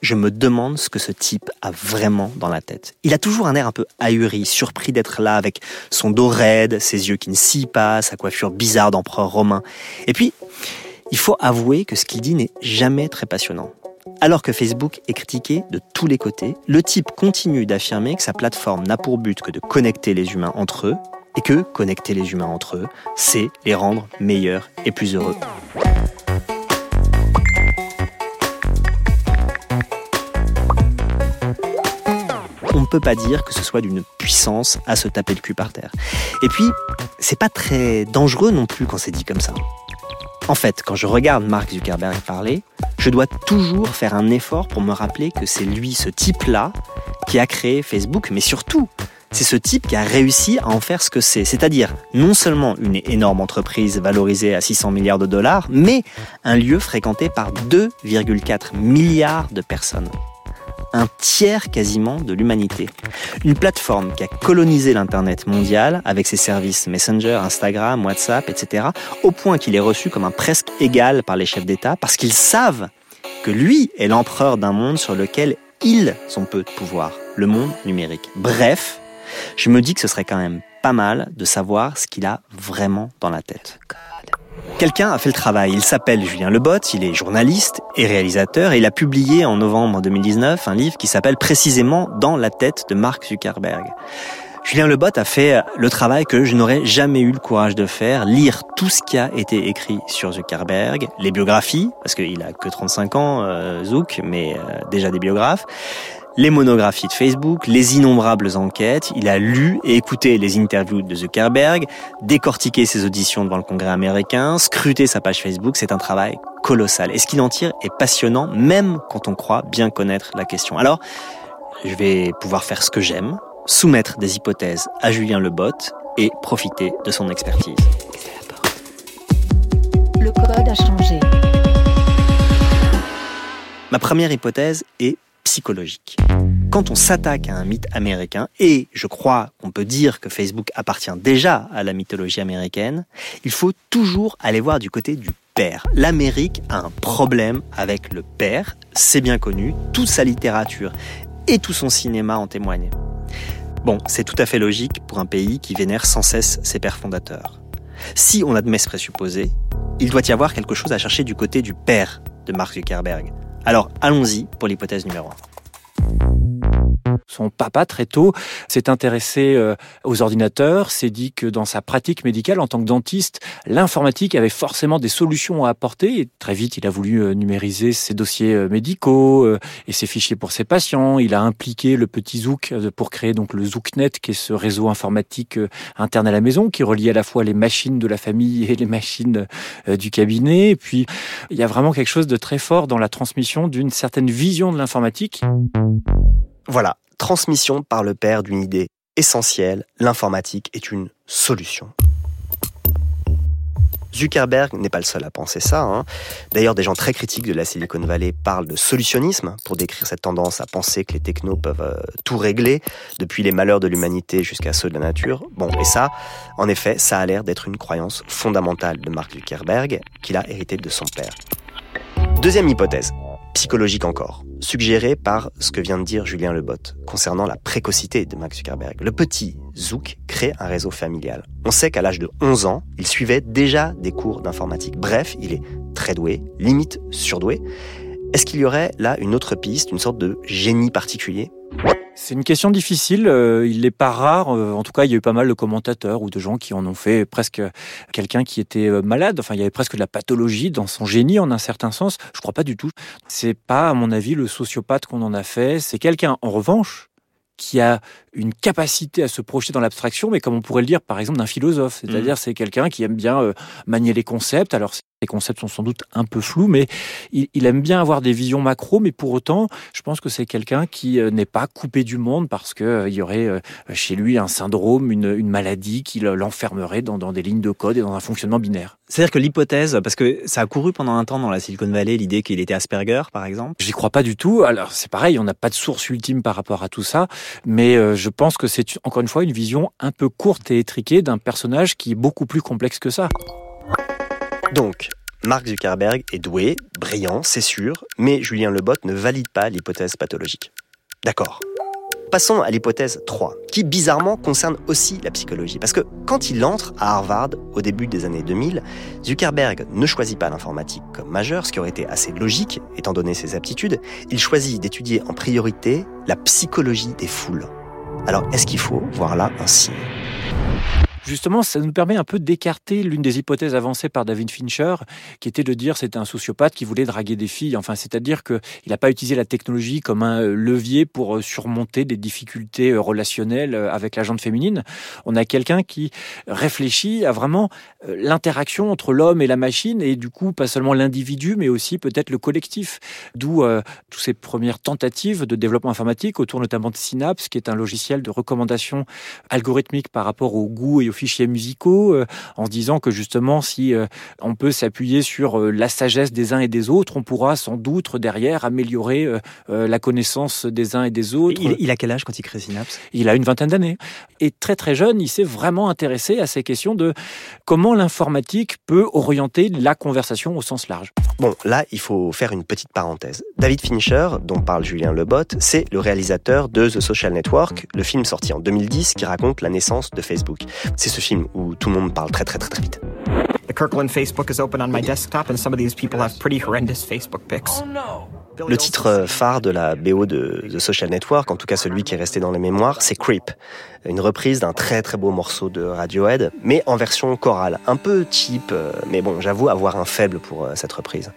je me demande ce que ce type a vraiment dans la tête. Il a toujours un air un peu ahuri, surpris d'être là avec son dos raide, ses yeux qui ne scient pas, sa coiffure bizarre d'empereur romain. Et puis, il faut avouer que ce qu'il dit n'est jamais très passionnant. Alors que Facebook est critiqué de tous les côtés, le type continue d'affirmer que sa plateforme n'a pour but que de connecter les humains entre eux, et que connecter les humains entre eux, c'est les rendre meilleurs et plus heureux. On ne peut pas dire que ce soit d'une puissance à se taper le cul par terre. Et puis, c'est pas très dangereux non plus quand c'est dit comme ça. En fait, quand je regarde Mark Zuckerberg parler, je dois toujours faire un effort pour me rappeler que c'est lui, ce type-là, qui a créé Facebook, mais surtout, c'est ce type qui a réussi à en faire ce que c'est, c'est-à-dire non seulement une énorme entreprise valorisée à 600 milliards de dollars, mais un lieu fréquenté par 2,4 milliards de personnes un tiers quasiment de l'humanité. Une plateforme qui a colonisé l'Internet mondial avec ses services Messenger, Instagram, WhatsApp, etc., au point qu'il est reçu comme un presque égal par les chefs d'État parce qu'ils savent que lui est l'empereur d'un monde sur lequel ils ont peu de pouvoir, le monde numérique. Bref, je me dis que ce serait quand même pas mal de savoir ce qu'il a vraiment dans la tête. Quelqu'un a fait le travail. Il s'appelle Julien Lebot, il est journaliste et réalisateur et il a publié en novembre 2019 un livre qui s'appelle précisément Dans la tête de Mark Zuckerberg. Julien Lebot a fait le travail que je n'aurais jamais eu le courage de faire, lire tout ce qui a été écrit sur Zuckerberg, les biographies, parce qu'il a que 35 ans, euh, Zuck, mais euh, déjà des biographes, les monographies de Facebook, les innombrables enquêtes. Il a lu et écouté les interviews de Zuckerberg, décortiqué ses auditions devant le Congrès américain, scruté sa page Facebook. C'est un travail colossal. Et ce qu'il en tire est passionnant, même quand on croit bien connaître la question. Alors, je vais pouvoir faire ce que j'aime, soumettre des hypothèses à Julien Lebot et profiter de son expertise. Le code a changé. Ma première hypothèse est Quand on s'attaque à un mythe américain, et je crois qu'on peut dire que Facebook appartient déjà à la mythologie américaine, il faut toujours aller voir du côté du père. L'Amérique a un problème avec le père, c'est bien connu, toute sa littérature et tout son cinéma en témoignent. Bon, c'est tout à fait logique pour un pays qui vénère sans cesse ses pères fondateurs. Si on admet ce présupposé, il doit y avoir quelque chose à chercher du côté du père de Mark Zuckerberg. Alors allons-y pour l'hypothèse numéro 1. Son papa, très tôt, s'est intéressé euh, aux ordinateurs, s'est dit que dans sa pratique médicale en tant que dentiste, l'informatique avait forcément des solutions à apporter. Très vite, il a voulu euh, numériser ses dossiers euh, médicaux et ses fichiers pour ses patients. Il a impliqué le petit Zouk pour créer donc le Zouknet, qui est ce réseau informatique interne à la maison, qui relie à la fois les machines de la famille et les machines du cabinet. Et puis, il y a vraiment quelque chose de très fort dans la transmission d'une certaine vision de l'informatique. Voilà, transmission par le père d'une idée essentielle, l'informatique est une solution. Zuckerberg n'est pas le seul à penser ça. Hein. D'ailleurs, des gens très critiques de la Silicon Valley parlent de solutionnisme pour décrire cette tendance à penser que les technos peuvent euh, tout régler, depuis les malheurs de l'humanité jusqu'à ceux de la nature. Bon, et ça, en effet, ça a l'air d'être une croyance fondamentale de Mark Zuckerberg qu'il a hérité de son père. Deuxième hypothèse, psychologique encore, suggérée par ce que vient de dire Julien Lebot concernant la précocité de Max Zuckerberg. Le petit Zouk crée un réseau familial. On sait qu'à l'âge de 11 ans, il suivait déjà des cours d'informatique. Bref, il est très doué, limite surdoué. Est-ce qu'il y aurait là une autre piste, une sorte de génie particulier? C'est une question difficile. Euh, il n'est pas rare. Euh, en tout cas, il y a eu pas mal de commentateurs ou de gens qui en ont fait presque quelqu'un qui était euh, malade. Enfin, il y avait presque de la pathologie dans son génie en un certain sens. Je crois pas du tout. C'est pas, à mon avis, le sociopathe qu'on en a fait. C'est quelqu'un, en revanche, qui a une capacité à se projeter dans l'abstraction, mais comme on pourrait le dire par exemple d'un philosophe, c'est-à-dire mmh. c'est quelqu'un qui aime bien manier les concepts. Alors Les concepts sont sans doute un peu flous, mais il, aime bien avoir des visions macro, mais pour autant, je pense que c'est quelqu'un qui euh, n'est pas coupé du monde parce qu'il euh, y aurait euh, chez lui un syndrome, une, maladie qui l'enfermerait dans, des lignes de code et dans un fonctionnement binaire. C'est-à-dire que l'hypothèse, parce que ça a couru pendant un temps dans la Silicon Valley, l'idée qu'il était Asperger, par exemple J'y crois pas du tout. Alors c'est pareil, on n'a pas de source ultime par rapport à tout ça, mais je pense que c'est encore une fois une vision un peu courte et étriquée d'un personnage qui est beaucoup plus complexe que ça. Donc, Mark Zuckerberg est doué, brillant, c'est sûr, mais Julien Lebot ne valide pas l'hypothèse pathologique. D'accord. Passons à l'hypothèse 3, qui bizarrement concerne aussi la psychologie. Parce que quand il entre à Harvard au début des années 2000, Zuckerberg ne choisit pas l'informatique comme majeur, ce qui aurait été assez logique étant donné ses aptitudes. Il choisit d'étudier en priorité la psychologie des foules. Alors est-ce qu'il faut voir là un signe? Justement, ça nous permet un peu d'écarter l'une des hypothèses avancées par David Fincher, qui était de dire c'était un sociopathe qui voulait draguer des filles. Enfin, c'est-à-dire qu'il n'a pas utilisé la technologie comme un euh, levier pour euh, surmonter des difficultés euh, relationnelles avec la gente féminine. On a quelqu'un qui réfléchit à vraiment l'interaction entre l'homme et la machine, et du coup, pas seulement l'individu, mais aussi peut-être le collectif. D'où toutes ces premières tentatives de développement informatique autour notamment de Synapse, qui est un logiciel de recommandation algorithmique par rapport au goût et au fichiers musicaux, euh, en se disant que justement, si euh, on peut s'appuyer sur euh, la sagesse des uns et des autres, on pourra sans doute derrière améliorer la connaissance des uns et des autres. Il, a quel âge quand il crée Synapse? Il a une vingtaine d'années. Et très très jeune, il s'est vraiment intéressé à ces questions de comment l'informatique peut orienter la conversation au sens large. Bon, là, il faut faire une petite parenthèse. David Fincher, dont parle Julien Lebot, c'est le réalisateur de The Social Network, le film sorti en 2010 qui raconte la naissance de Facebook. C'est ce film où tout le monde parle très très très très vite. Le titre phare de la BO de The Social Network, en tout cas celui qui est resté dans les mémoires, c'est Creep, une reprise d'un très très beau morceau de Radiohead, mais en version chorale, un peu cheap, euh, mais bon, j'avoue avoir un faible pour euh, cette reprise.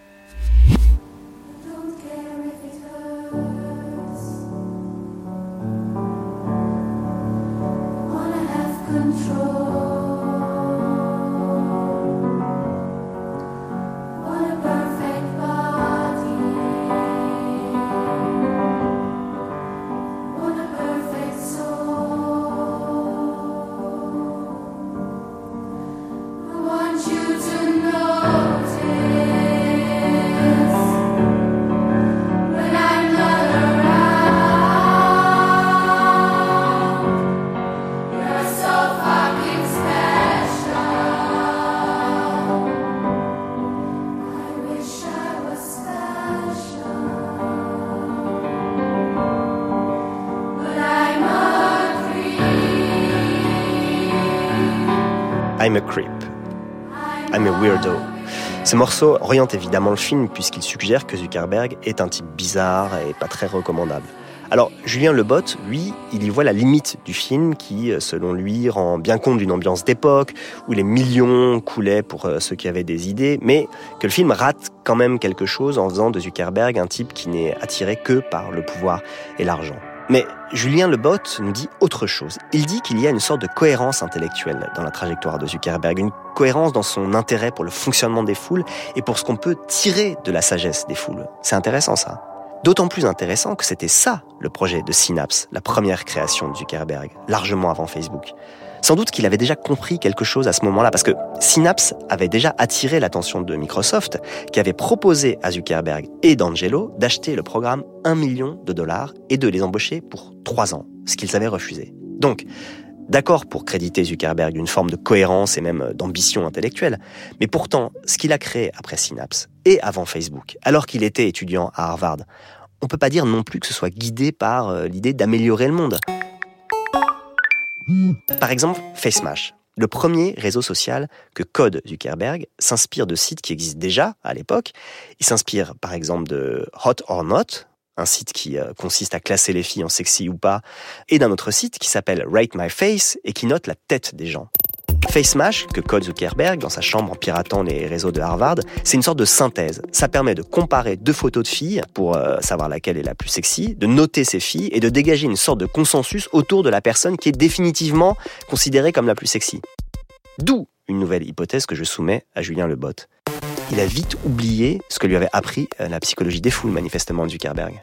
Oriente évidemment le film puisqu'il suggère que Zuckerberg est un type bizarre et pas très recommandable. Alors, Julien Lebot, lui, il y voit la limite du film qui, selon lui, rend bien compte d'une ambiance d'époque où les millions coulaient pour euh, ceux qui avaient des idées, mais que le film rate quand même quelque chose en faisant de Zuckerberg un type qui n'est attiré que par le pouvoir et l'argent. Mais Julien Lebot nous dit autre chose. Il dit qu'il y a une sorte de cohérence intellectuelle dans la trajectoire de Zuckerberg, une cohérence dans son intérêt pour le fonctionnement des foules et pour ce qu'on peut tirer de la sagesse des foules. C'est intéressant ça. D'autant plus intéressant que c'était ça le projet de Synapse, la première création de Zuckerberg, largement avant Facebook. Sans doute qu'il avait déjà compris quelque chose à ce moment-là, parce que Synapse avait déjà attiré l'attention de Microsoft, qui avait proposé à Zuckerberg et d'Angelo d'acheter le programme 1 million de dollars et de les embaucher pour 3 ans, ce qu'ils avaient refusé. Donc, D'accord pour créditer Zuckerberg d'une forme de cohérence et même d'ambition intellectuelle, mais pourtant, ce qu'il a créé après Synapse et avant Facebook, alors qu'il était étudiant à Harvard, on peut pas dire non plus que ce soit guidé par euh, l'idée d'améliorer le monde. Par exemple, FaceMash, le premier réseau social que code Zuckerberg, s'inspire de sites qui existent déjà à l'époque. Il s'inspire par exemple de Hot or Not, un site qui euh, consiste à classer les filles en sexy ou pas, et d'un autre site qui s'appelle Rate My Face et qui note la tête des gens. FaceMash, que code Zuckerberg dans sa chambre en piratant les réseaux de Harvard, c'est une sorte de synthèse. Ça permet de comparer deux photos de filles pour euh, savoir laquelle est la plus sexy, de noter ces filles et de dégager une sorte de consensus autour de la personne qui est définitivement considérée comme la plus sexy. D'où une nouvelle hypothèse que je soumets à Julien Lebot. il a vite oublié ce que lui avait appris euh, la psychologie des foules, manifestement, Zuckerberg.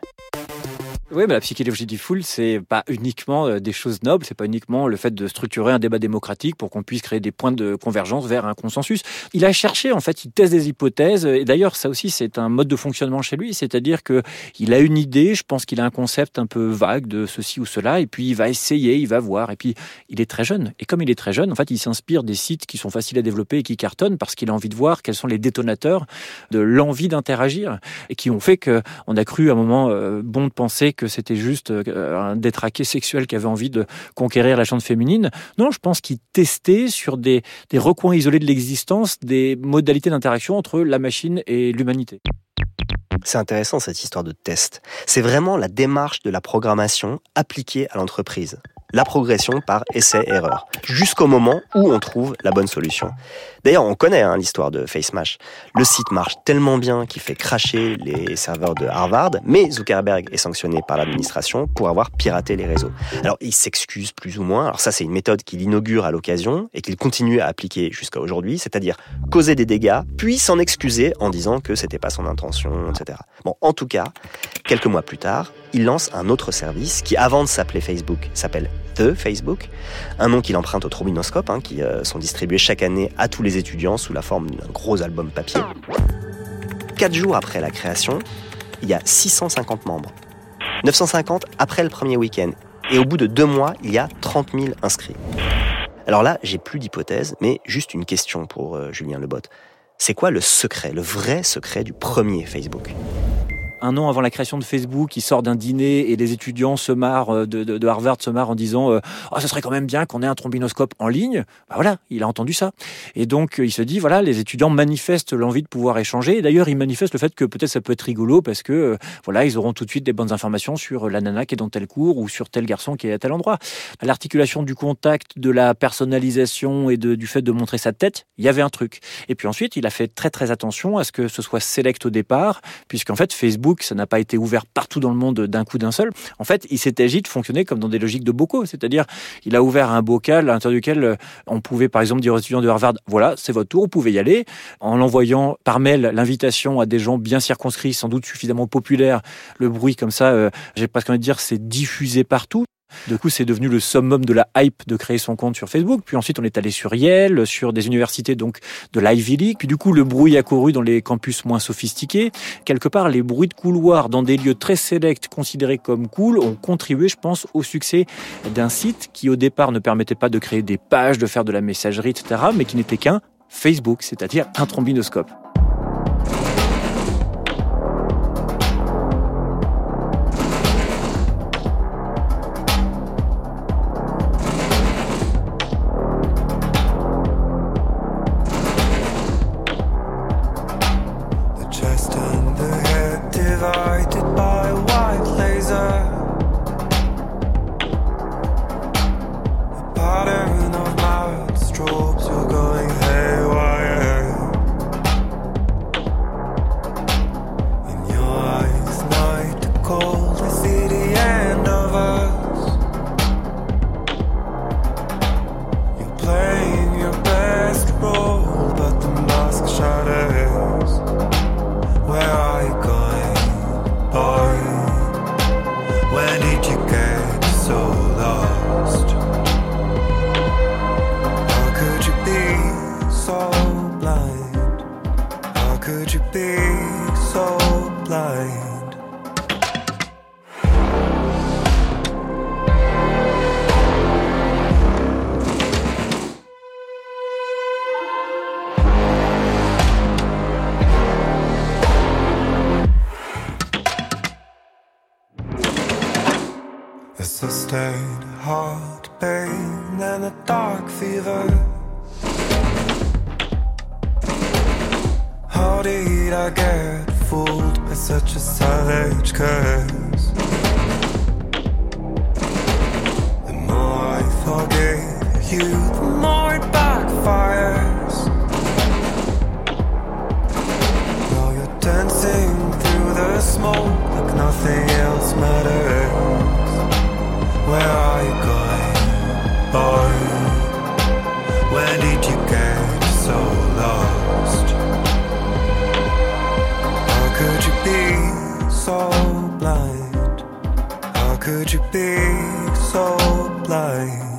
Oui, mais la psychologie du full, c'est pas uniquement euh, des choses nobles, c'est pas uniquement le fait de structurer un débat démocratique pour qu'on puisse créer des points de convergence vers un consensus. Il a cherché, en fait, il teste des hypothèses, et d'ailleurs, ça aussi, c'est un mode de fonctionnement chez lui, c'est-à-dire que il a une idée, je pense qu'il a un concept un peu vague de ceci ou cela, et puis il va essayer, il va voir, et puis il est très jeune. Et comme il est très jeune, en fait, il s'inspire des sites qui sont faciles à développer et qui cartonnent parce qu'il a envie de voir quels sont les détonateurs de l'envie d'interagir et qui ont fait que on a cru à un moment euh, bon de penser que c'était juste euh, un détraqué sexuel qui avait envie de conquérir la chante féminine. Non, je pense qu'il testait sur des, des recoins isolés de l'existence des modalités d'interaction entre la machine et l'humanité. C'est intéressant cette histoire de test. C'est vraiment la démarche de la programmation appliquée à l'entreprise la progression par essai-erreur, jusqu'au moment où on trouve la bonne solution. D'ailleurs, on connaît hein, l'histoire de FaceMash. Le site marche tellement bien qu'il fait cracher les serveurs de Harvard, mais Zuckerberg est sanctionné par l'administration pour avoir piraté les réseaux. Alors, il s'excuse plus ou moins. Alors ça, c'est une méthode qu'il inaugure à l'occasion et qu'il continue à appliquer jusqu'à aujourd'hui, c'est-à-dire causer des dégâts, puis s'en excuser en disant que c'était pas son intention, etc. Bon, en tout cas, quelques mois plus tard, il lance un autre service qui, avant de s'appeler Facebook, s'appelle The Facebook, un nom qu'il emprunte aux trombinoscopes, hein, qui euh, sont distribués chaque année à tous les étudiants sous la forme d'un gros album papier. Quatre jours après la création, il y a 650 membres. 950 après le premier week-end. Et au bout de deux mois, il y a 30 000 inscrits. Alors là, j'ai plus d'hypothèse, mais juste une question pour euh, Julien Lebot. C'est quoi le secret, le vrai secret du premier Facebook? Un an avant la création de Facebook, il sort d'un dîner et les étudiants se marrent euh, de, Harvard se marrent en disant euh, oh, ce serait quand même bien qu'on ait un trombinoscope en ligne. Bah voilà, il a entendu ça. Et donc il se dit voilà, les étudiants manifestent l'envie de pouvoir échanger. D'ailleurs, ils manifestent le fait que peut-être ça peut être rigolo parce que euh, voilà, ils auront tout de suite des bonnes informations sur la nana qui est dans tel cours ou sur tel garçon qui est à tel endroit. L'articulation du contact, de la personnalisation et du fait de montrer sa tête, il y avait un truc. Et puis ensuite, il a fait très très attention à ce que ce soit select au départ, puisqu'en fait Facebook ça n'a pas été ouvert partout dans le monde d'un coup d'un seul. En fait, il s'est agi de fonctionner comme dans des logiques de bocaux, c'est-à-dire il a ouvert un bocal à l'intérieur duquel euh, on pouvait par exemple dire aux étudiants de Harvard, voilà, c'est votre tour, vous pouvez y aller, en l'envoyant par mail l'invitation à des gens bien circonscrits, sans doute suffisamment populaires, le bruit comme ça, euh, j'ai presque envie de dire, c'est diffusé partout. De coup, c'est devenu le summum de la hype de créer son compte sur Facebook. Puis ensuite, on est allé sur Yale, sur des universités donc de l'Ivy League. Puis du coup, le bruit a couru dans les campus moins sophistiqués. Quelque part, les bruits de couloir dans des lieux très sélects considérés comme cool ont contribué, je pense, au succès d'un site qui au départ ne permettait pas de créer des pages, de faire de la messagerie, etc., mais qui n'était qu'un Facebook, c'est-à-dire un trombinoscope. I.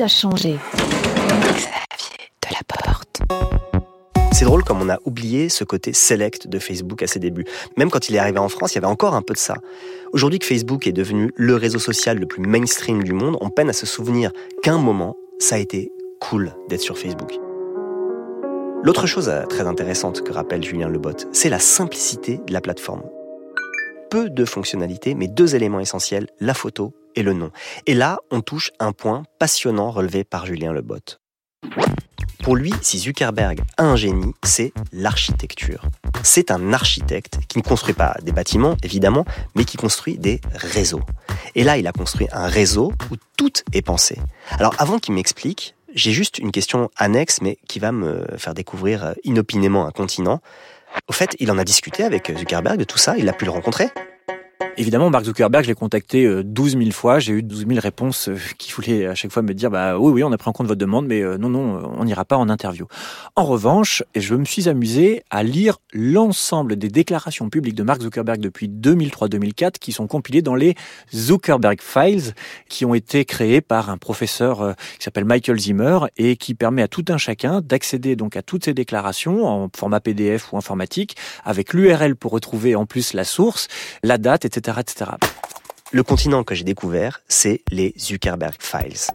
A changé. Xavier. C'est drôle comme on a oublié ce côté select de Facebook à ses débuts. Même quand il est arrivé en France, il y avait encore un peu de ça. Aujourd'hui que Facebook est devenu le réseau social le plus mainstream du monde, on peine à se souvenir qu'à un moment, ça a été cool d'être sur Facebook. L'autre chose euh, très intéressante que rappelle Julien Lebot, c'est la simplicité de la plateforme. Peu de fonctionnalités, mais deux éléments essentiels, la photo et le nom. Et là, on touche un point passionnant relevé par Julien Lebot. Pour lui, si Zuckerberg a un génie, c'est l'architecture. C'est un architecte qui ne construit pas des bâtiments, évidemment, mais qui construit des réseaux. Et là, il a construit un réseau où tout est pensé. Alors, avant qu'il m'explique, j'ai juste une question annexe, mais qui va me faire découvrir euh, inopinément un continent. Au fait, il en a discuté avec Zuckerberg de tout ça, il a pu le rencontrer. Évidemment, Mark Zuckerberg, je l'ai contacté euh, 12 000 fois. J'ai eu 12 000 réponses euh, qui voulaient à chaque fois me dire bah oui, oui, on a pris en compte votre demande, mais euh, non, non, on n'ira pas en interview. En revanche, je me suis amusé à lire l'ensemble des déclarations publiques de Mark Zuckerberg depuis 2003-2004 qui sont compilées dans les Zuckerberg Files qui ont été créés par un professeur euh, qui s'appelle Michael Zimmer et qui permet à tout un chacun d'accéder donc à toutes ces déclarations en format PDF ou informatique avec l'URL pour retrouver en plus la source, la date, etc. Le continent que j'ai découvert, c'est les Zuckerberg Files.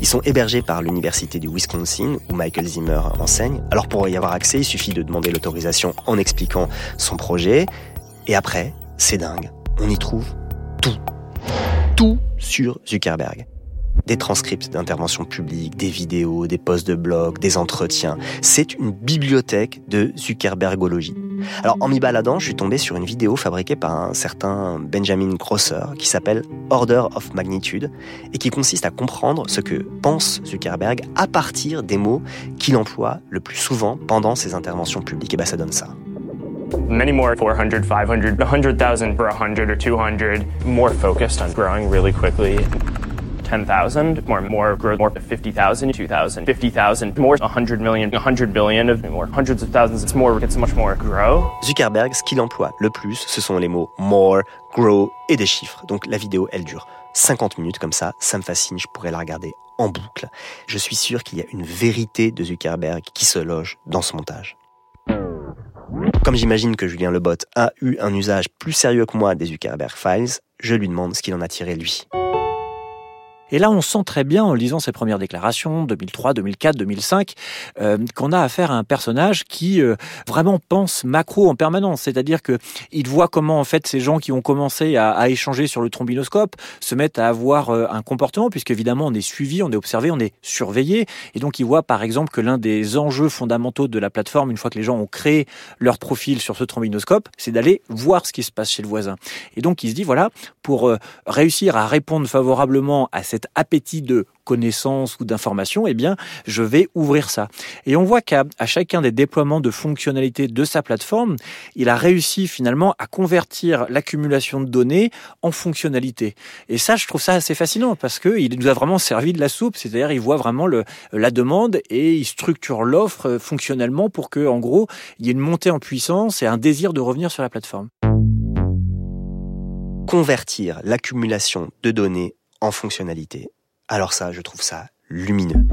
Ils sont hébergés par l'université du Wisconsin où Michael Zimmer enseigne. Alors pour y avoir accès, il suffit de demander l'autorisation en expliquant son projet. Et après, c'est dingue. On y trouve tout. Tout sur Zuckerberg. Des transcripts d'interventions publiques, des vidéos, des posts de blog, des entretiens. C'est une bibliothèque de Zuckerbergologie. Alors en m'y baladant, je suis tombé sur une vidéo fabriquée par un certain Benjamin Grosser qui s'appelle Order of Magnitude et qui consiste à comprendre ce que pense Zuckerberg à partir des mots qu'il emploie le plus souvent pendant ses interventions publiques. Et ben ça donne ça. Many more 400, 500, 100,000 for 100 or 200. More focused on growing really quickly. 10,000, more, more growth, more 50,000, 2,000, 50,000, more 100 million, 100 billion, of more hundreds of thousands. It's more, it's much more grow. Zuckerberg, ce qu'il emploie le plus, ce sont les mots more, grow et des chiffres. Donc la vidéo, elle dure 50 minutes comme ça, ça me fascine, je pourrais la regarder en boucle. Je suis sûr qu'il y a une vérité de Zuckerberg qui se loge dans ce montage. Comme j'imagine que Julien Lebot a eu un usage plus sérieux que moi des Zuckerberg Files, je lui demande ce qu'il en a tiré lui. Et là, on sent très bien, en lisant ses premières déclarations, 2003, 2004, 2005, euh, qu'on a affaire à un personnage qui euh, vraiment pense macro en permanence. C'est-à-dire que il voit comment, en fait, ces gens qui ont commencé à, à échanger sur le trombinoscope se mettent à avoir euh, un comportement, puisqu'évidemment, on est suivi, on est observé, on est surveillé. Et donc, il voit, par exemple, que l'un des enjeux fondamentaux de la plateforme, une fois que les gens ont créé leur profil sur ce trombinoscope, c'est d'aller voir ce qui se passe chez le voisin. Et donc, il se dit, voilà, pour euh, réussir à répondre favorablement à cet appétit de connaissance ou d'information, eh bien, je vais ouvrir ça. Et on voit qu'à chacun des déploiements de fonctionnalités de sa plateforme, il a réussi finalement à convertir l'accumulation de données en fonctionnalité. Et ça, je trouve ça assez fascinant parce que il nous a vraiment servi de la soupe. C'est-à-dire, il voit vraiment la demande et il structure l'offre fonctionnellement pour que, en gros, il y ait une montée en puissance et un désir de revenir sur la plateforme. convertir l'accumulation de données en fonctionnalité. Alors ça, je trouve ça lumineux.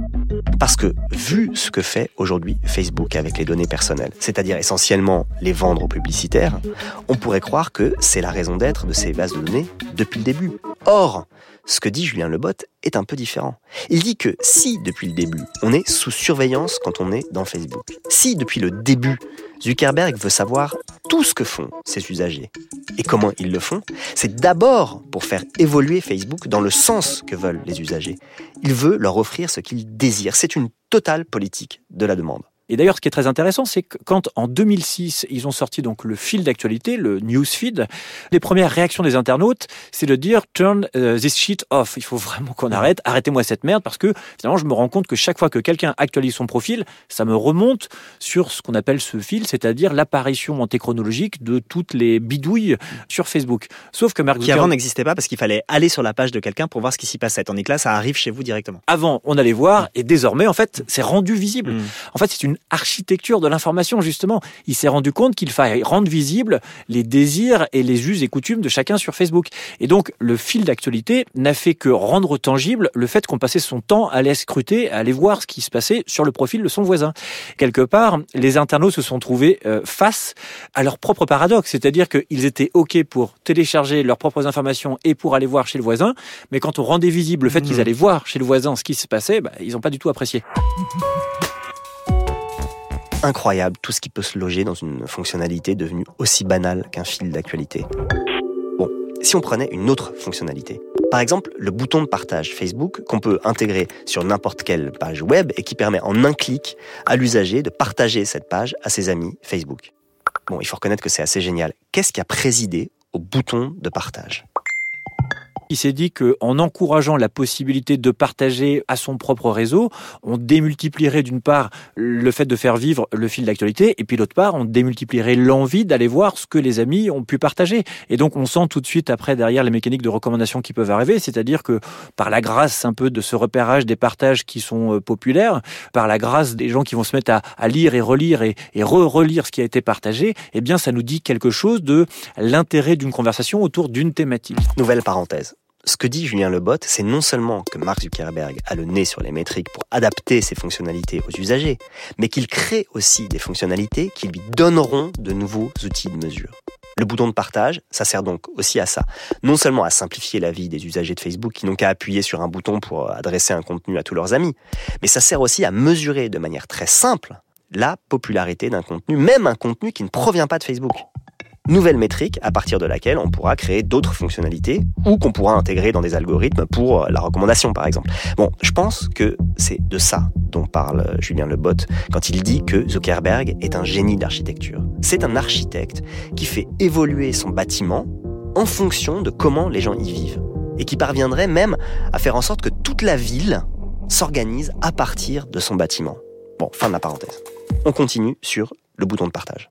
Parce que vu ce que fait aujourd'hui Facebook avec les données personnelles, c'est-à-dire essentiellement les vendre aux publicitaires, on pourrait croire que c'est la raison d'être de ces bases de données depuis le début. Or, ce que dit Julien Lebot est un peu différent. Il dit que si depuis le début, on est sous surveillance quand on est dans Facebook, si depuis le début, Zuckerberg veut savoir tout ce que font ses usagers et comment ils le font, c'est d'abord pour faire évoluer Facebook dans le sens que veulent les usagers. Il veut leur offrir ce qu'ils désirent. C'est une totale politique de la demande. Et d'ailleurs, ce qui est très intéressant, c'est que quand en 2006, ils ont sorti donc le fil d'actualité, le newsfeed, les premières réactions des internautes, c'est de dire turn uh, this shit off. Il faut vraiment qu'on arrête. Arrêtez-moi cette merde parce que finalement, je me rends compte que chaque fois que quelqu'un actualise son profil, ça me remonte sur ce qu'on appelle ce fil, c'est-à-dire l'apparition antéchronologique de toutes les bidouilles sur Facebook. Sauf que Mark Qui avant n'existait pas parce qu'il fallait aller sur la page de quelqu'un pour voir ce qui s'y passait. Tandis que là, ça arrive chez vous directement. Avant, on allait voir et désormais, en fait, c'est rendu visible. Mm. En fait, c'est une architecture de l'information, justement. Il s'est rendu compte qu'il fallait rendre visible les désirs et les us et coutumes de chacun sur Facebook. Et donc, le fil d'actualité n'a fait que rendre tangible le fait qu'on passait son temps à aller scruter, à aller voir ce qui se passait sur le profil de son voisin. Quelque part, les internautes se sont trouvés euh, face à leur propre paradoxe, c'est-à-dire qu'ils étaient OK pour télécharger leurs propres informations et pour aller voir chez le voisin, mais quand on rendait visible le fait qu'ils allaient voir chez le voisin ce qui se passait, bah, ils n'ont pas du tout apprécié. Incroyable tout ce qui peut se loger dans une fonctionnalité devenue aussi banale qu'un fil d'actualité. Bon, si on prenait une autre fonctionnalité, par exemple le bouton de partage Facebook qu'on peut intégrer sur n'importe quelle page web et qui permet en un clic à l'usager de partager cette page à ses amis Facebook. Bon, il faut reconnaître que c'est assez génial. Qu'est-ce qui a présidé au bouton de partage? Il s'est dit qu'en encourageant la possibilité de partager à son propre réseau, on démultiplierait d'une part le fait de faire vivre le fil d'actualité, et puis d'autre part, on démultiplierait l'envie d'aller voir ce que les amis ont pu partager. Et donc, on sent tout de suite après derrière les mécaniques de recommandation qui peuvent arriver, c'est-à-dire que par la grâce un peu de ce repérage des partages qui sont euh, populaires, par la grâce des gens qui vont se mettre à, lire et relire et, et re-relire ce qui a été partagé, eh bien, ça nous dit quelque chose de l'intérêt d'une conversation autour d'une thématique. Nouvelle parenthèse. Ce que dit Julien Lebot, c'est non seulement que Mark Zuckerberg a le nez sur les métriques pour adapter ses fonctionnalités aux usagers, mais qu'il crée aussi des fonctionnalités qui lui donneront de nouveaux outils de mesure. Le bouton de partage, ça sert donc aussi à ça. Non seulement à simplifier la vie des usagers de Facebook qui n'ont qu'à appuyer sur un bouton pour adresser un contenu à tous leurs amis, mais ça sert aussi à mesurer de manière très simple la popularité d'un contenu, même un contenu qui ne provient pas de Facebook nouvelle métrique à partir de laquelle on pourra créer d'autres fonctionnalités ou qu'on pourra intégrer dans des algorithmes pour la recommandation par exemple. Bon, je pense que c'est de ça dont parle Julien Lebot quand il dit que Zuckerberg est un génie d'architecture. C'est un architecte qui fait évoluer son bâtiment en fonction de comment les gens y vivent et qui parviendrait même à faire en sorte que toute la ville s'organise à partir de son bâtiment. Bon, fin de la parenthèse. On continue sur le bouton de partage.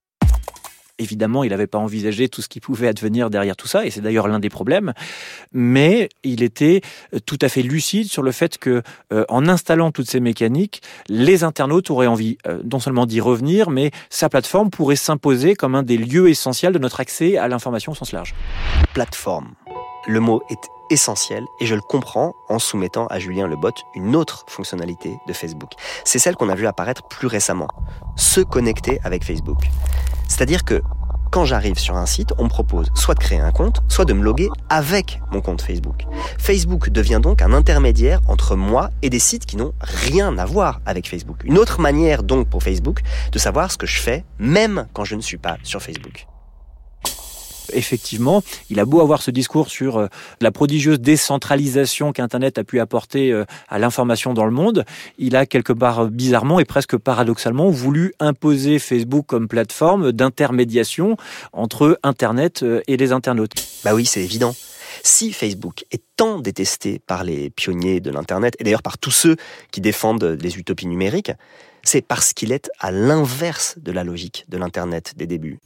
Évidemment, il n'avait pas envisagé tout ce qui pouvait advenir derrière tout ça, et c'est d'ailleurs l'un des problèmes. Mais il était euh, tout à fait lucide sur le fait que, euh, en installant toutes ces mécaniques, les internautes auraient envie euh, non seulement d'y revenir, mais sa plateforme pourrait s'imposer comme un des lieux essentiels de notre accès à l'information au sens large. Plateforme. Le mot est essentiel et je le comprends en soumettant à Julien Lebot une autre fonctionnalité de Facebook. C'est celle qu'on a vu apparaître plus récemment. Se connecter avec Facebook. C'est-à-dire que quand j'arrive sur un site, on me propose soit de créer un compte, soit de me loguer avec mon compte Facebook. Facebook devient donc un intermédiaire entre moi et des sites qui n'ont rien à voir avec Facebook. Une autre manière donc pour Facebook de savoir ce que je fais, même quand je ne suis pas sur Facebook effectivement, il a beau avoir ce discours sur euh, la prodigieuse décentralisation qu'Internet a pu apporter euh, à l'information dans le monde, il a quelque part bizarrement et presque paradoxalement voulu imposer Facebook comme plateforme d'intermédiation entre Internet euh, et les internautes. Bah oui, c'est évident. Si Facebook est tant détesté par les pionniers de l'Internet, et d'ailleurs par tous ceux qui défendent les utopies numériques, c'est parce qu'il est à l'inverse de la logique de l'Internet des débuts.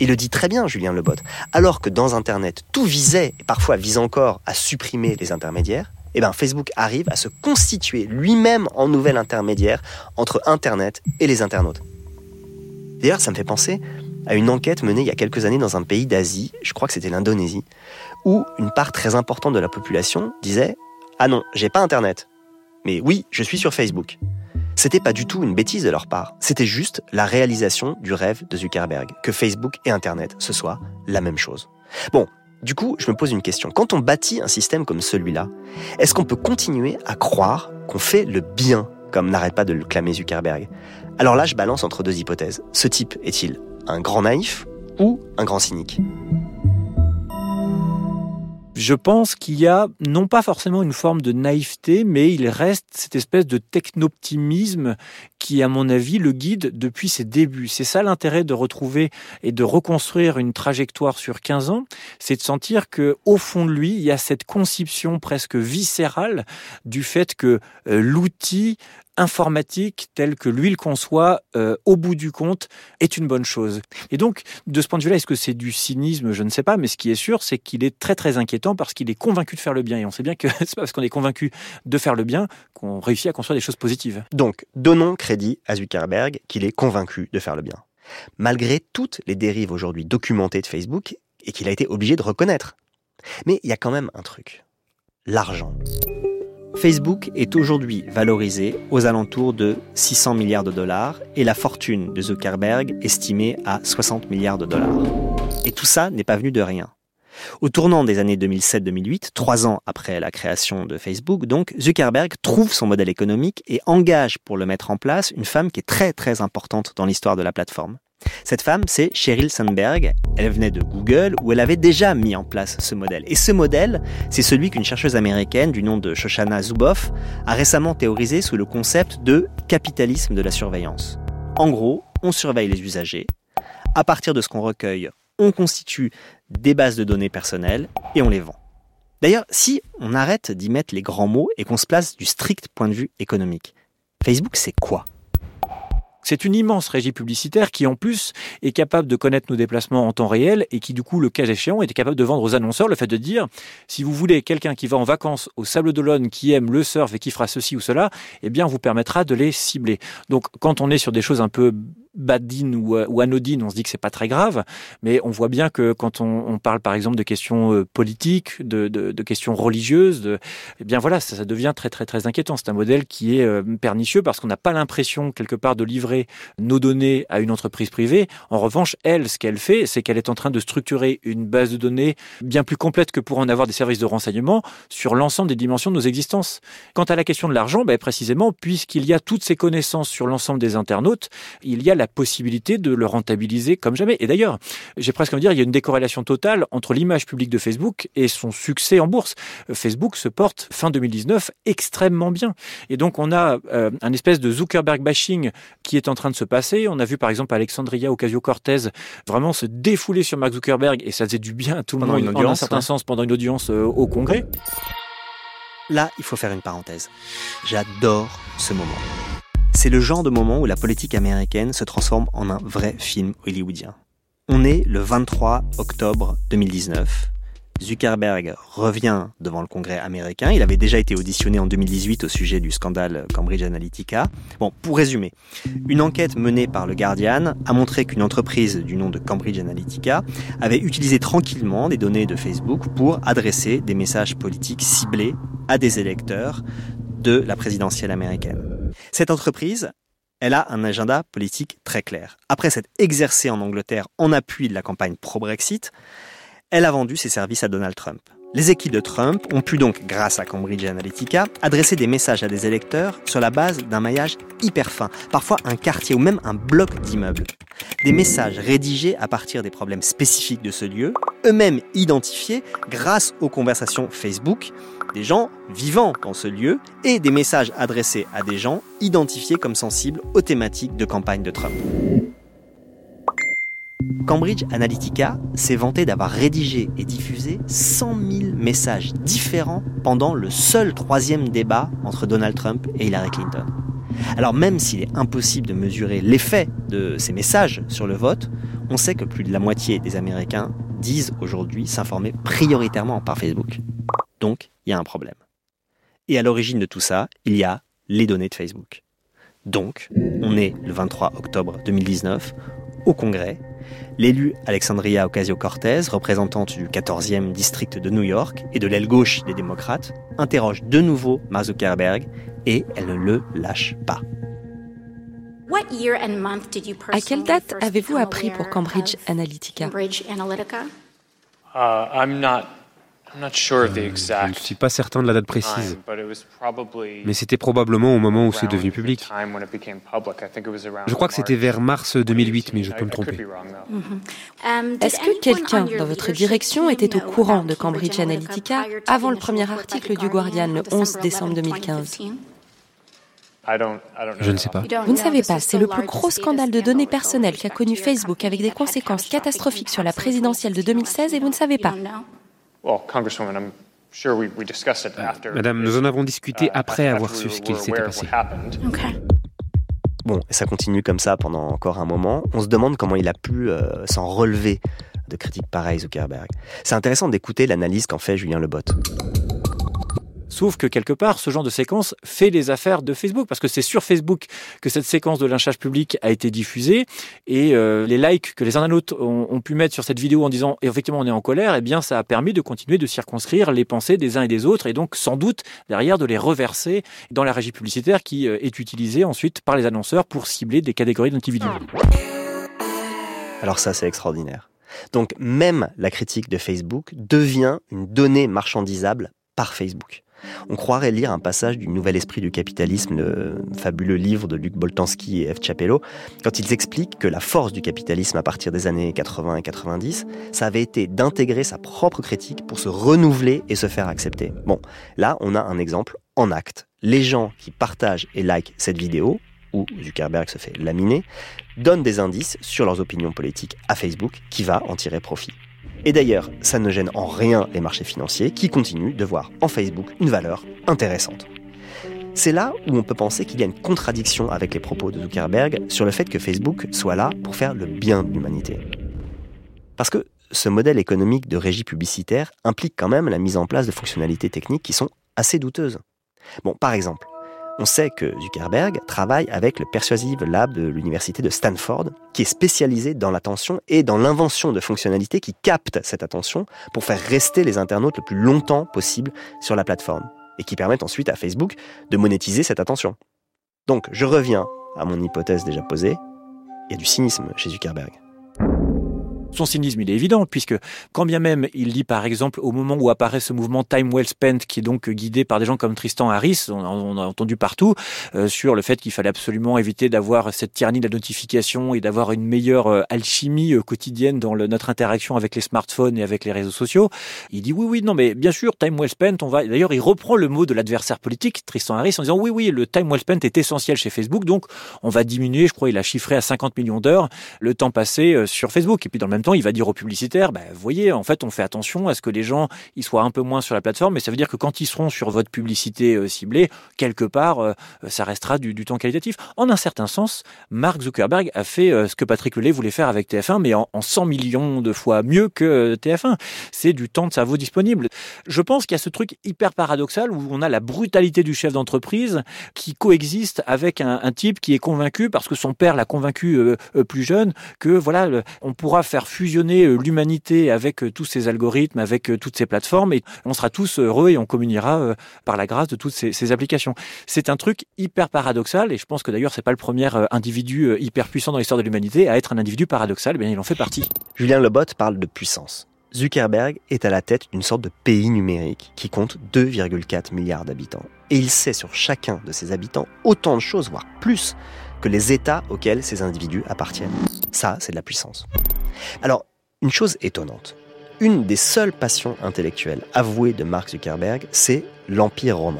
Il le dit très bien, Julien Lebot. Alors que dans Internet, tout visait, et parfois vise encore, à supprimer les intermédiaires, eh ben Facebook arrive à se constituer lui-même en nouvel intermédiaire entre Internet et les internautes. D'ailleurs, ça me fait penser à une enquête menée il y a quelques années dans un pays d'Asie, je crois que c'était l'Indonésie, où une part très importante de la population disait Ah non, j'ai pas Internet. Mais oui, je suis sur Facebook. C'était pas du tout une bêtise de leur part, c'était juste la réalisation du rêve de Zuckerberg, que Facebook et Internet, ce soit la même chose. Bon, du coup, je me pose une question. Quand on bâtit un système comme celui-là, est-ce qu'on peut continuer à croire qu'on fait le bien, comme n'arrête pas de le clamer Zuckerberg? Alors là, je balance entre deux hypothèses. Ce type est-il un grand naïf ou un grand cynique? Je pense qu'il y a non pas forcément une forme de naïveté, mais il reste cette espèce de technoptimisme qui, à mon avis, le guide depuis ses débuts. C'est ça l'intérêt de retrouver et de reconstruire une trajectoire sur 15 ans, c'est de sentir que au fond de lui, il y a cette conception presque viscérale du fait que euh, l'outil informatique tel que lui le conçoit, euh, au bout du compte, est une bonne chose. Et donc, de ce point de vue-là, est-ce que c'est du cynisme? Je ne sais pas, mais ce qui est sûr, c'est qu'il est très très inquiétant parce qu'il est convaincu de faire le bien. Et on sait bien que c'est pas parce qu'on est convaincu de faire le bien qu'on réussit à construire des choses positives. Donc, donnons crédit à Zuckerberg qu'il est convaincu de faire le bien. Malgré toutes les dérives aujourd'hui documentées de Facebook et qu'il a été obligé de reconnaître. Mais il y a quand même un truc. L'argent. Facebook est aujourd'hui valorisé aux alentours de 600 milliards de dollars et la fortune de Zuckerberg estimée à 60 milliards de dollars. Et tout ça n'est pas venu de rien. Au tournant des années 2007-2008, trois ans après la création de Facebook, donc, Zuckerberg trouve son modèle économique et engage pour le mettre en place une femme qui est très très importante dans l'histoire de la plateforme. Cette femme, c'est Sheryl Sandberg. Elle venait de Google où elle avait déjà mis en place ce modèle. Et ce modèle, c'est celui qu'une chercheuse américaine du nom de Shoshana Zuboff a récemment théorisé sous le concept de capitalisme de la surveillance. En gros, on surveille les usagers. À partir de ce qu'on recueille, on constitue des bases de données personnelles et on les vend. D'ailleurs, si on arrête d'y mettre les grands mots et qu'on se place du strict point de vue économique, Facebook c'est quoi? C'est une immense régie publicitaire qui, en plus, est capable de connaître nos déplacements en temps réel et qui, du coup, le cas échéant, est capable de vendre aux annonceurs le fait de dire si vous voulez quelqu'un qui va en vacances au Sable d'Olonne, qui aime le surf et qui fera ceci ou cela, eh bien, vous permettra de les cibler. Donc, quand on est sur des choses un peu badine ou, euh, ou, anodine, on se dit que c'est pas très grave, mais on voit bien que quand on, parle par exemple de questions euh, politiques, de questions religieuses, de, eh bien voilà, ça, ça, devient très très très inquiétant. C'est un modèle qui est euh, pernicieux parce qu'on n'a pas l'impression quelque part de livrer nos données à une entreprise privée. En revanche, elle, ce qu'elle fait, c'est qu'elle est en train de structurer une base de données bien plus complète que pour en avoir des services de renseignement sur l'ensemble des dimensions de nos existences. Quant à la question de l'argent, ben, précisément, puisqu'il y a toutes ces connaissances sur l'ensemble des internautes, il y a la la possibilité de le rentabiliser comme jamais. Et d'ailleurs, j'ai presque envie de dire, il y a une décorrélation totale entre l'image publique de Facebook et son succès en bourse. Facebook se porte fin 2019 extrêmement bien. Et donc, on a euh, un espèce de Zuckerberg bashing qui est en train de se passer. On a vu par exemple Alexandria Ocasio-Cortez vraiment se défouler sur Mark Zuckerberg et ça faisait du bien à tout le monde en un certain sens pendant une audience euh, au Congrès. Là, il faut faire une parenthèse. J'adore ce moment. C'est le genre de moment où la politique américaine se transforme en un vrai film hollywoodien. On est le 23 octobre 2019. Zuckerberg revient devant le Congrès américain. Il avait déjà été auditionné en 2018 au sujet du scandale Cambridge Analytica. Bon, pour résumer, une enquête menée par le Guardian a montré qu'une entreprise du nom de Cambridge Analytica avait utilisé tranquillement des données de Facebook pour adresser des messages politiques ciblés à des électeurs de la présidentielle américaine. Cette entreprise, elle a un agenda politique très clair. Après s'être exercée en Angleterre en appui de la campagne pro-Brexit, elle a vendu ses services à Donald Trump. Les équipes de Trump ont pu donc, grâce à Cambridge Analytica, adresser des messages à des électeurs sur la base d'un maillage hyper fin, parfois un quartier ou même un bloc d'immeubles. Des messages rédigés à partir des problèmes spécifiques de ce lieu, eux-mêmes identifiés grâce aux conversations Facebook des gens vivant dans ce lieu et des messages adressés à des gens identifiés comme sensibles aux thématiques de campagne de Trump. Cambridge Analytica s'est vanté d'avoir rédigé et diffusé 100 000 messages différents pendant le seul troisième débat entre Donald Trump et Hillary Clinton. Alors même s'il est impossible de mesurer l'effet de ces messages sur le vote, on sait que plus de la moitié des Américains disent aujourd'hui s'informer prioritairement par Facebook. Donc, il y a un problème. Et à l'origine de tout ça, il y a les données de Facebook. Donc, on est le 23 octobre 2019 au Congrès L'élu Alexandria Ocasio-Cortez, représentante du 14e district de New York et de l'aile gauche des démocrates, interroge de nouveau Mark Zuckerberg et elle ne le lâche pas. À quelle date avez-vous appris pour Cambridge Analytica? Je ne suis pas certain de la date précise, mais c'était probablement au moment où c'est devenu public. Je crois que c'était vers mars 2008, mais je peux me tromper. Um, Est-ce que quelqu'un dans votre direction était au courant de Cambridge Analytica avant le premier article du Guardian le 11 décembre 2015 je ne sais pas. Vous ne savez pas, c'est le plus gros scandale de données personnelles qu'a connu Facebook avec des conséquences catastrophiques sur la présidentielle de 2016 et vous ne savez pas. Madame, nous en avons discuté uh, après avoir su ce qu'il s'était passé. Bon, et ça continue comme ça pendant encore un moment. On se demande comment il a pu euh, s'en relever de critiques pareilles, Zuckerberg. C'est intéressant d'écouter l'analyse qu'en fait Julien Lebot. Sauf que quelque part, ce genre de séquence fait les affaires de Facebook, parce que c'est sur Facebook que cette séquence de lynchage public a été diffusée, et euh, les likes que les internautes ont, ont, pu mettre sur cette vidéo en disant effectivement on est en colère, eh bien ça a permis de continuer de circonscrire les pensées des uns et des autres, et donc sans doute derrière de les reverser dans la régie publicitaire qui euh, est utilisée ensuite par les annonceurs pour cibler des catégories d'individus. Alors ça c'est extraordinaire. Donc même la critique de Facebook devient une donnée marchandisable par Facebook. On croirait lire un passage du Nouvel Esprit du Capitalisme, le fabuleux livre de Luc Boltanski et F. Chapello, quand ils expliquent que la force du capitalisme à partir des années 80 et 90, ça avait été d'intégrer sa propre critique pour se renouveler et se faire accepter. Bon, là, on a un exemple en acte. Les gens qui partagent et likent cette vidéo, où Zuckerberg se fait laminer, donnent des indices sur leurs opinions politiques à Facebook qui va en tirer profit. Et d'ailleurs, ça ne gêne en rien les marchés financiers qui continuent de voir en Facebook une valeur intéressante. C'est là où on peut penser qu'il y a une contradiction avec les propos de Zuckerberg sur le fait que Facebook soit là pour faire le bien de l'humanité. Parce que ce modèle économique de régie publicitaire implique quand même la mise en place de fonctionnalités techniques qui sont assez douteuses. Bon, par exemple, on sait que Zuckerberg travaille avec le Persuasive Lab de l'université de Stanford, qui est spécialisé dans l'attention et dans l'invention de fonctionnalités qui captent cette attention pour faire rester les internautes le plus longtemps possible sur la plateforme, et qui permettent ensuite à Facebook de monétiser cette attention. Donc, je reviens à mon hypothèse déjà posée, il y a du cynisme chez Zuckerberg. Son cynisme, il est évident, puisque quand bien même il dit, par exemple, au moment où apparaît ce mouvement Time Well Spent, qui est donc guidé par des gens comme Tristan Harris, on, a entendu partout, euh, sur le fait qu'il fallait absolument éviter d'avoir cette tyrannie de la notification et d'avoir une meilleure euh, alchimie euh, quotidienne dans notre interaction avec les smartphones et avec les réseaux sociaux. Il dit oui, oui, non, mais bien sûr, Time Well Spent, on va. D'ailleurs, il reprend le mot de l'adversaire politique, Tristan Harris, en disant oui, oui, le Time Well Spent est essentiel chez Facebook, donc on va diminuer, je crois, il a chiffré à 50 millions d'heures le temps passé sur Facebook. Et puis dans le même il va dire aux publicitaires, bah, vous voyez, en fait, on fait attention à ce que les gens ils soient un peu moins sur la plateforme, mais ça veut dire que quand ils seront sur votre publicité euh, ciblée, quelque part, euh, ça restera du, temps qualitatif. En un certain sens, Mark Zuckerberg a fait euh, ce que Patrick Lelay voulait faire avec TF1, mais en, 100 millions de fois mieux que TF1. C'est du temps de cerveau disponible. Je pense qu'il y a ce truc hyper paradoxal où on a la brutalité du chef d'entreprise qui coexiste avec un, un, type qui est convaincu, parce que son père l'a convaincu plus jeune, que voilà, on pourra faire fusionner euh, l'humanité avec euh, tous ces algorithmes, avec euh, toutes ces plateformes, et on sera tous heureux et on communiera par la grâce de toutes ces, applications. C'est un truc hyper paradoxal, et je pense que d'ailleurs c'est pas le premier individu hyper puissant dans l'histoire de l'humanité à être un individu paradoxal, eh bien il en fait partie. Julien Lebot parle de puissance. Zuckerberg est à la tête d'une sorte de pays numérique qui compte 2,4 milliards d'habitants. Et il sait sur chacun de ses habitants autant de choses, voire plus, que les États auxquels ces individus appartiennent. Ça, c'est de la puissance. Alors, une chose étonnante. Une des seules passions intellectuelles avouées de Mark Zuckerberg, c'est l'Empire romain.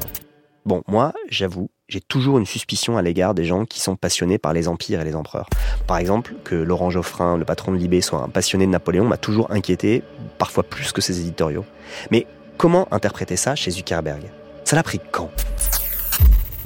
Bon, moi, j'avoue, j'ai toujours une suspicion à l'égard des gens qui sont passionnés par les empires et les empereurs. Par exemple, que Laurent Geoffrin, le patron de Libé, soit un passionné de Napoléon m'a toujours inquiété, parfois plus que ses éditoriaux. Mais comment interpréter ça chez Zuckerberg? Ça l'a pris quand?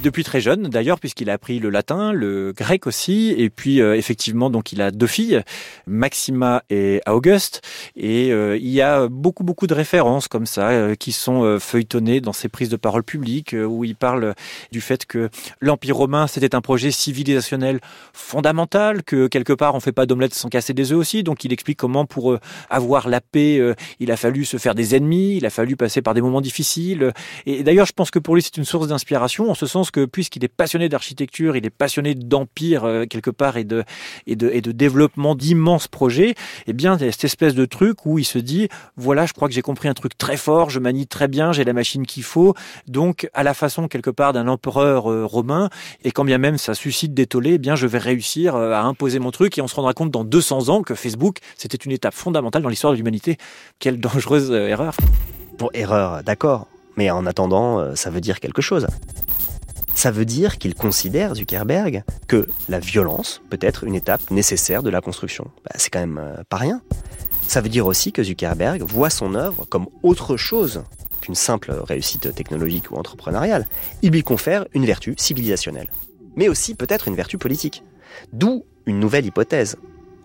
Depuis très jeune d'ailleurs, puisqu'il a appris le latin, le grec aussi, et puis euh, effectivement, donc il a deux filles, Maxima et Auguste, et euh, il y a beaucoup beaucoup de références comme ça euh, qui sont feuilletonnées dans ses prises de parole publiques, où il parle du fait que l'Empire romain c'était un projet civilisationnel fondamental, que quelque part on fait pas d'omelette sans casser des œufs aussi, donc il explique comment pour avoir la paix, il a fallu se faire des ennemis, il a fallu passer par des moments difficiles, et d'ailleurs je pense que pour lui c'est une source d'inspiration en ce sens que puisqu'il est passionné d'architecture, il est passionné d'empire euh, quelque part et de, et de, et de développement d'immenses projets, eh bien, il y a cette espèce de truc où il se dit, voilà, je crois que j'ai compris un truc très fort, je manie très bien, j'ai la machine qu'il faut, donc à la façon quelque part d'un empereur euh, romain, et quand bien même ça suscite des tollés, eh bien, je vais réussir euh, à imposer mon truc et on se rendra compte dans 200 ans que Facebook, c'était une étape fondamentale dans l'histoire de l'humanité. Quelle dangereuse erreur. Pour erreur, d'accord. Mais en attendant, ça veut dire quelque chose. Ça veut dire qu'il considère, Zuckerberg, que la violence peut être une étape nécessaire de la construction. Bah, c'est quand même euh, pas rien. Ça veut dire aussi que Zuckerberg voit son œuvre comme autre chose qu'une simple réussite technologique ou entrepreneuriale. Il lui confère une vertu civilisationnelle, mais aussi peut-être une vertu politique. D'où une nouvelle hypothèse.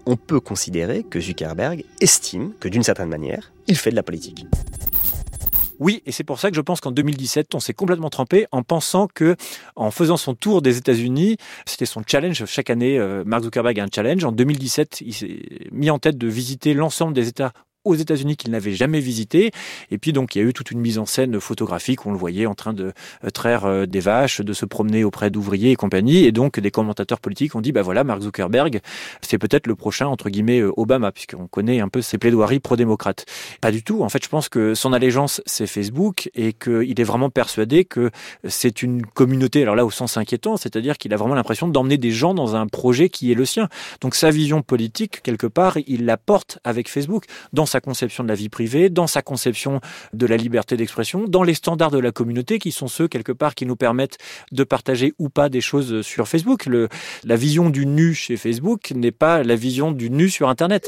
On peut considérer que Zuckerberg estime que d'une certaine manière, il fait de la politique. Oui, et c'est pour ça que je pense qu'en 2017, on s'est complètement trempé en pensant que, en faisant son tour des États-Unis, c'était son challenge. Chaque année, euh, Mark Zuckerberg a un challenge. En 2017, il s'est mis en tête de visiter l'ensemble des États aux États-Unis qu'il n'avait jamais visité. Et puis donc il y a eu toute une mise en scène photographique où on le voyait en train de euh, traire euh, des vaches, de se promener auprès d'ouvriers et compagnie. Et donc des commentateurs politiques ont dit bah voilà Mark Zuckerberg, c'est peut-être le prochain entre guillemets euh, Obama puisqu'on connaît un peu ses plaidoiries pro-démocrates. Pas du tout. En fait, je pense que son allégeance c'est Facebook et qu'il est vraiment persuadé que c'est une communauté. Alors là au sens inquiétant, c'est-à-dire qu'il a vraiment l'impression d'emmener des gens dans un projet qui est le sien. Donc sa vision politique quelque part, il la porte avec Facebook dans conception de la vie privée, dans sa conception de la liberté d'expression, dans les standards de la communauté qui sont ceux quelque part qui nous permettent de partager ou pas des choses sur Facebook. La vision du nu chez Facebook n'est pas la vision du nu sur Internet.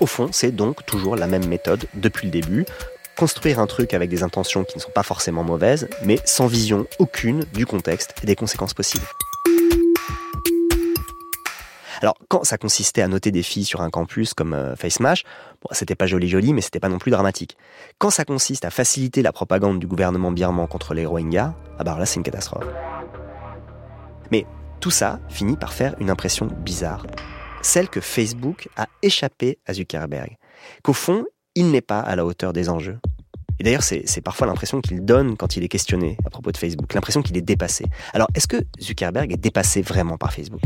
Au fond, c'est donc toujours la même méthode depuis le début. Construire un truc avec des intentions qui ne sont pas forcément mauvaises, mais sans vision aucune du contexte et des conséquences possibles. Alors, quand ça consistait à noter des filles sur un campus comme euh, c'était pas joli joli, mais c'était pas non plus dramatique. Quand ça consiste à faciliter la propagande du gouvernement birman contre les Rohingyas, ah bah là c'est une catastrophe. Mais tout ça finit par faire une impression bizarre. Celle que Facebook a échappé à Zuckerberg. Qu'au fond, il n'est pas à la hauteur des enjeux. Et d'ailleurs, c'est parfois l'impression qu'il donne quand il est questionné à propos de Facebook, l'impression qu'il est dépassé. Alors, est-ce que Zuckerberg est dépassé vraiment par Facebook?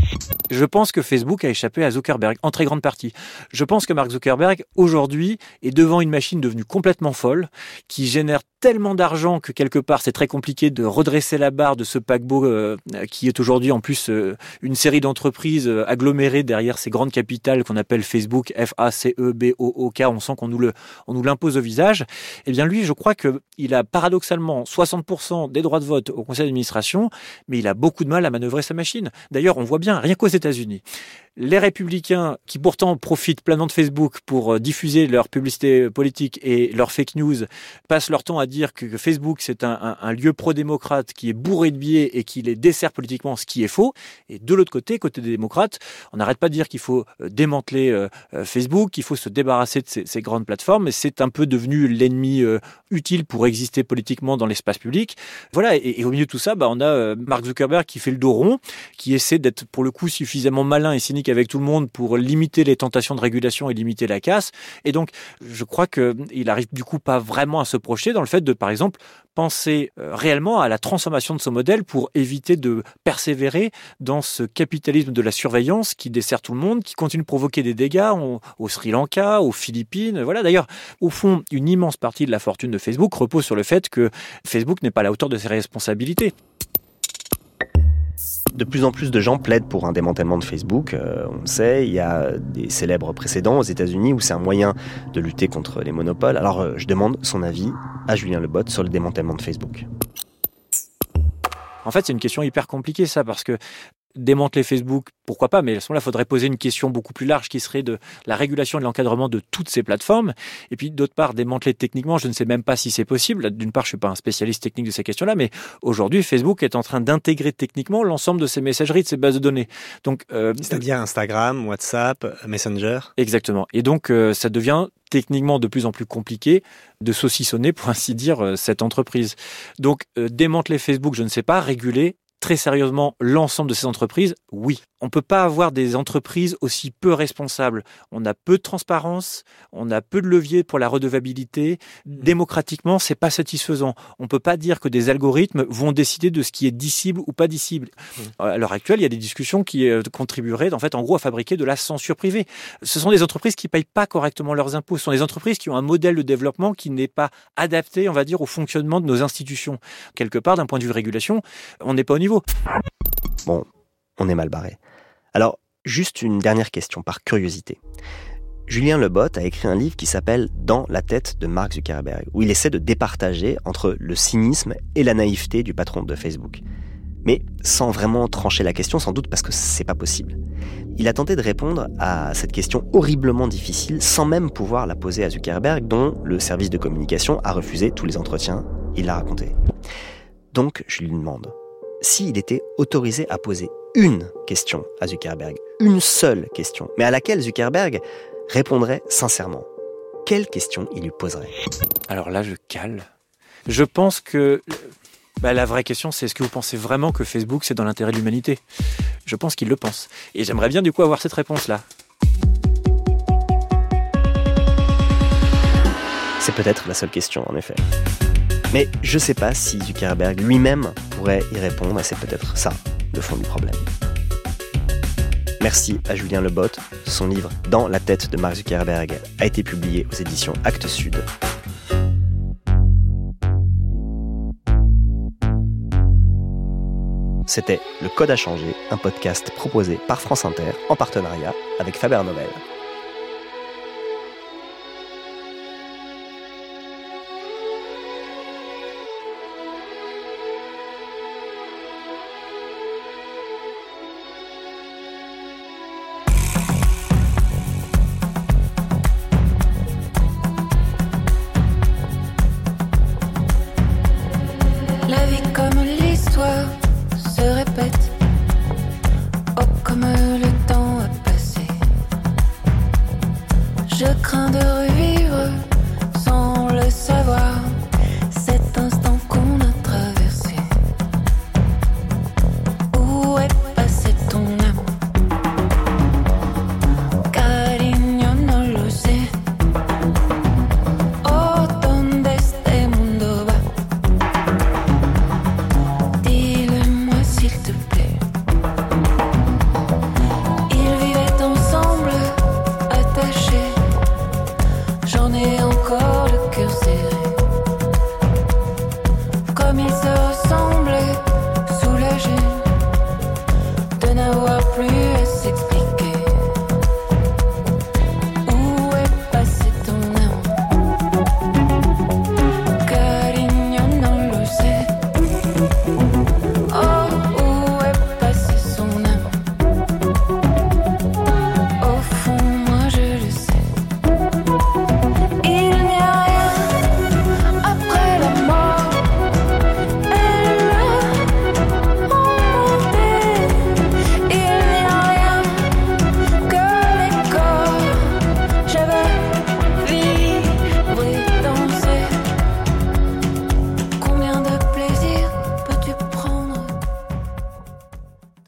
Je pense que Facebook a échappé à Zuckerberg, en très grande partie. Je pense que Mark Zuckerberg, aujourd'hui, est devant une machine devenue complètement folle, qui génère tellement d'argent que quelque part c'est très compliqué de redresser la barre de ce paquebot euh, qui est aujourd'hui en plus euh, une série d'entreprises euh, agglomérées derrière ces grandes capitales qu'on appelle Facebook, F-A-C-E-B-O-O-K, on sent qu'on nous l'impose au visage. Eh bien lui, je crois qu'il a paradoxalement 60% des droits de vote au conseil d'administration, mais il a beaucoup de mal à manœuvrer sa machine. D'ailleurs, on voit bien, rien qu'aux États-Unis, les républicains qui pourtant profitent pleinement de Facebook pour euh, diffuser leur publicité politique et leurs fake news passent leur temps à dire que Facebook c'est un, lieu pro-démocrate qui est bourré de biais et qui les dessert politiquement, ce qui est faux. Et de l'autre côté, côté des démocrates, on n'arrête pas de dire qu'il faut euh, démanteler euh, Facebook, qu'il faut se débarrasser de ces, grandes plateformes, c'est un peu devenu l'ennemi utile pour exister politiquement dans l'espace public. Voilà, et, au milieu de tout ça, bah, on a Mark Zuckerberg qui fait le dos rond, qui essaie d'être pour le coup suffisamment malin et cynique avec tout le monde pour limiter les tentations de régulation et limiter la casse. Et donc, je crois qu'il arrive du coup pas vraiment à se projeter dans le fait de, par exemple, penser euh, réellement à la transformation de ce modèle pour éviter de persévérer dans ce capitalisme de la surveillance qui dessert tout le monde, qui continue de provoquer des dégâts au Sri Lanka, aux Philippines. Voilà. D'ailleurs, au fond, une immense partie de la fortune de Facebook repose sur le fait que Facebook n'est pas à la hauteur de ses responsabilités de plus en plus de gens plaident pour un démantèlement de Facebook. Euh, on le sait, il y a des célèbres précédents aux États-Unis où c'est un moyen de lutter contre les monopoles. Alors euh, je demande son avis à Julien Lebot sur le démantèlement de Facebook. En fait, c'est une question hyper compliquée ça parce que démanteler Facebook, pourquoi pas, mais à ce moment-là, il faudrait poser une question beaucoup plus large qui serait de la régulation et de l'encadrement de toutes ces plateformes. Et puis, d'autre part, démanteler techniquement, je ne sais même pas si c'est possible. D'une part, je suis pas un spécialiste technique de ces questions-là, mais aujourd'hui, Facebook est en train d'intégrer techniquement l'ensemble de ces messageries, de ces bases de données. Donc, euh, c'est-à-dire Instagram, WhatsApp, Messenger. Exactement. Et donc, euh, ça devient techniquement de plus en plus compliqué de saucissonner, pour ainsi dire, euh, cette entreprise. Donc, démanteler Facebook, je ne sais pas, réguler, très sérieusement l'ensemble de ces entreprises Oui. On ne peut pas avoir des entreprises aussi peu responsables. On a peu de transparence, on a peu de levier pour la redevabilité. Mmh. Démocratiquement, c'est pas satisfaisant. On ne peut pas dire que des algorithmes vont décider de ce qui est dissible ou pas dissible. Mmh. À l'heure actuelle, il y a des discussions qui euh, contribueraient, en fait, en gros, à fabriquer de la censure privée. Ce sont des entreprises qui payent pas correctement leurs impôts. Ce sont des entreprises qui ont un modèle de développement qui n'est pas adapté, on va dire, au fonctionnement de nos institutions. Quelque part, d'un point de vue de régulation, on n'est pas au Bon, on est mal barré. Alors, juste une dernière question par curiosité. Julien Lebot a écrit un livre qui s'appelle Dans la tête de Mark Zuckerberg, où il essaie de départager entre le cynisme et la naïveté du patron de Facebook. Mais sans vraiment trancher la question, sans doute parce que c'est pas possible. Il a tenté de répondre à cette question horriblement difficile sans même pouvoir la poser à Zuckerberg, dont le service de communication a refusé tous les entretiens, il l'a raconté. Donc je lui demande, s'il était autorisé à poser une question à Zuckerberg, une seule question, mais à laquelle Zuckerberg répondrait sincèrement, quelle question il lui poserait? Alors là, je cale. Je pense que bah, la vraie question, c'est est-ce que vous pensez vraiment que Facebook, c'est dans l'intérêt de l'humanité? Je pense qu'il le pense. Et j'aimerais bien du coup avoir cette réponse-là. C'est peut-être la seule question, en effet. Mais je sais pas si Zuckerberg lui-même pourrait y répondre, et c'est peut-être ça le fond du problème. Merci à Julien Lebot. Son livre Dans la tête de Mark Zuckerberg a été publié aux éditions Actes Sud. C'était Le Code a changé, un podcast proposé par France Inter en partenariat avec Faber Novel.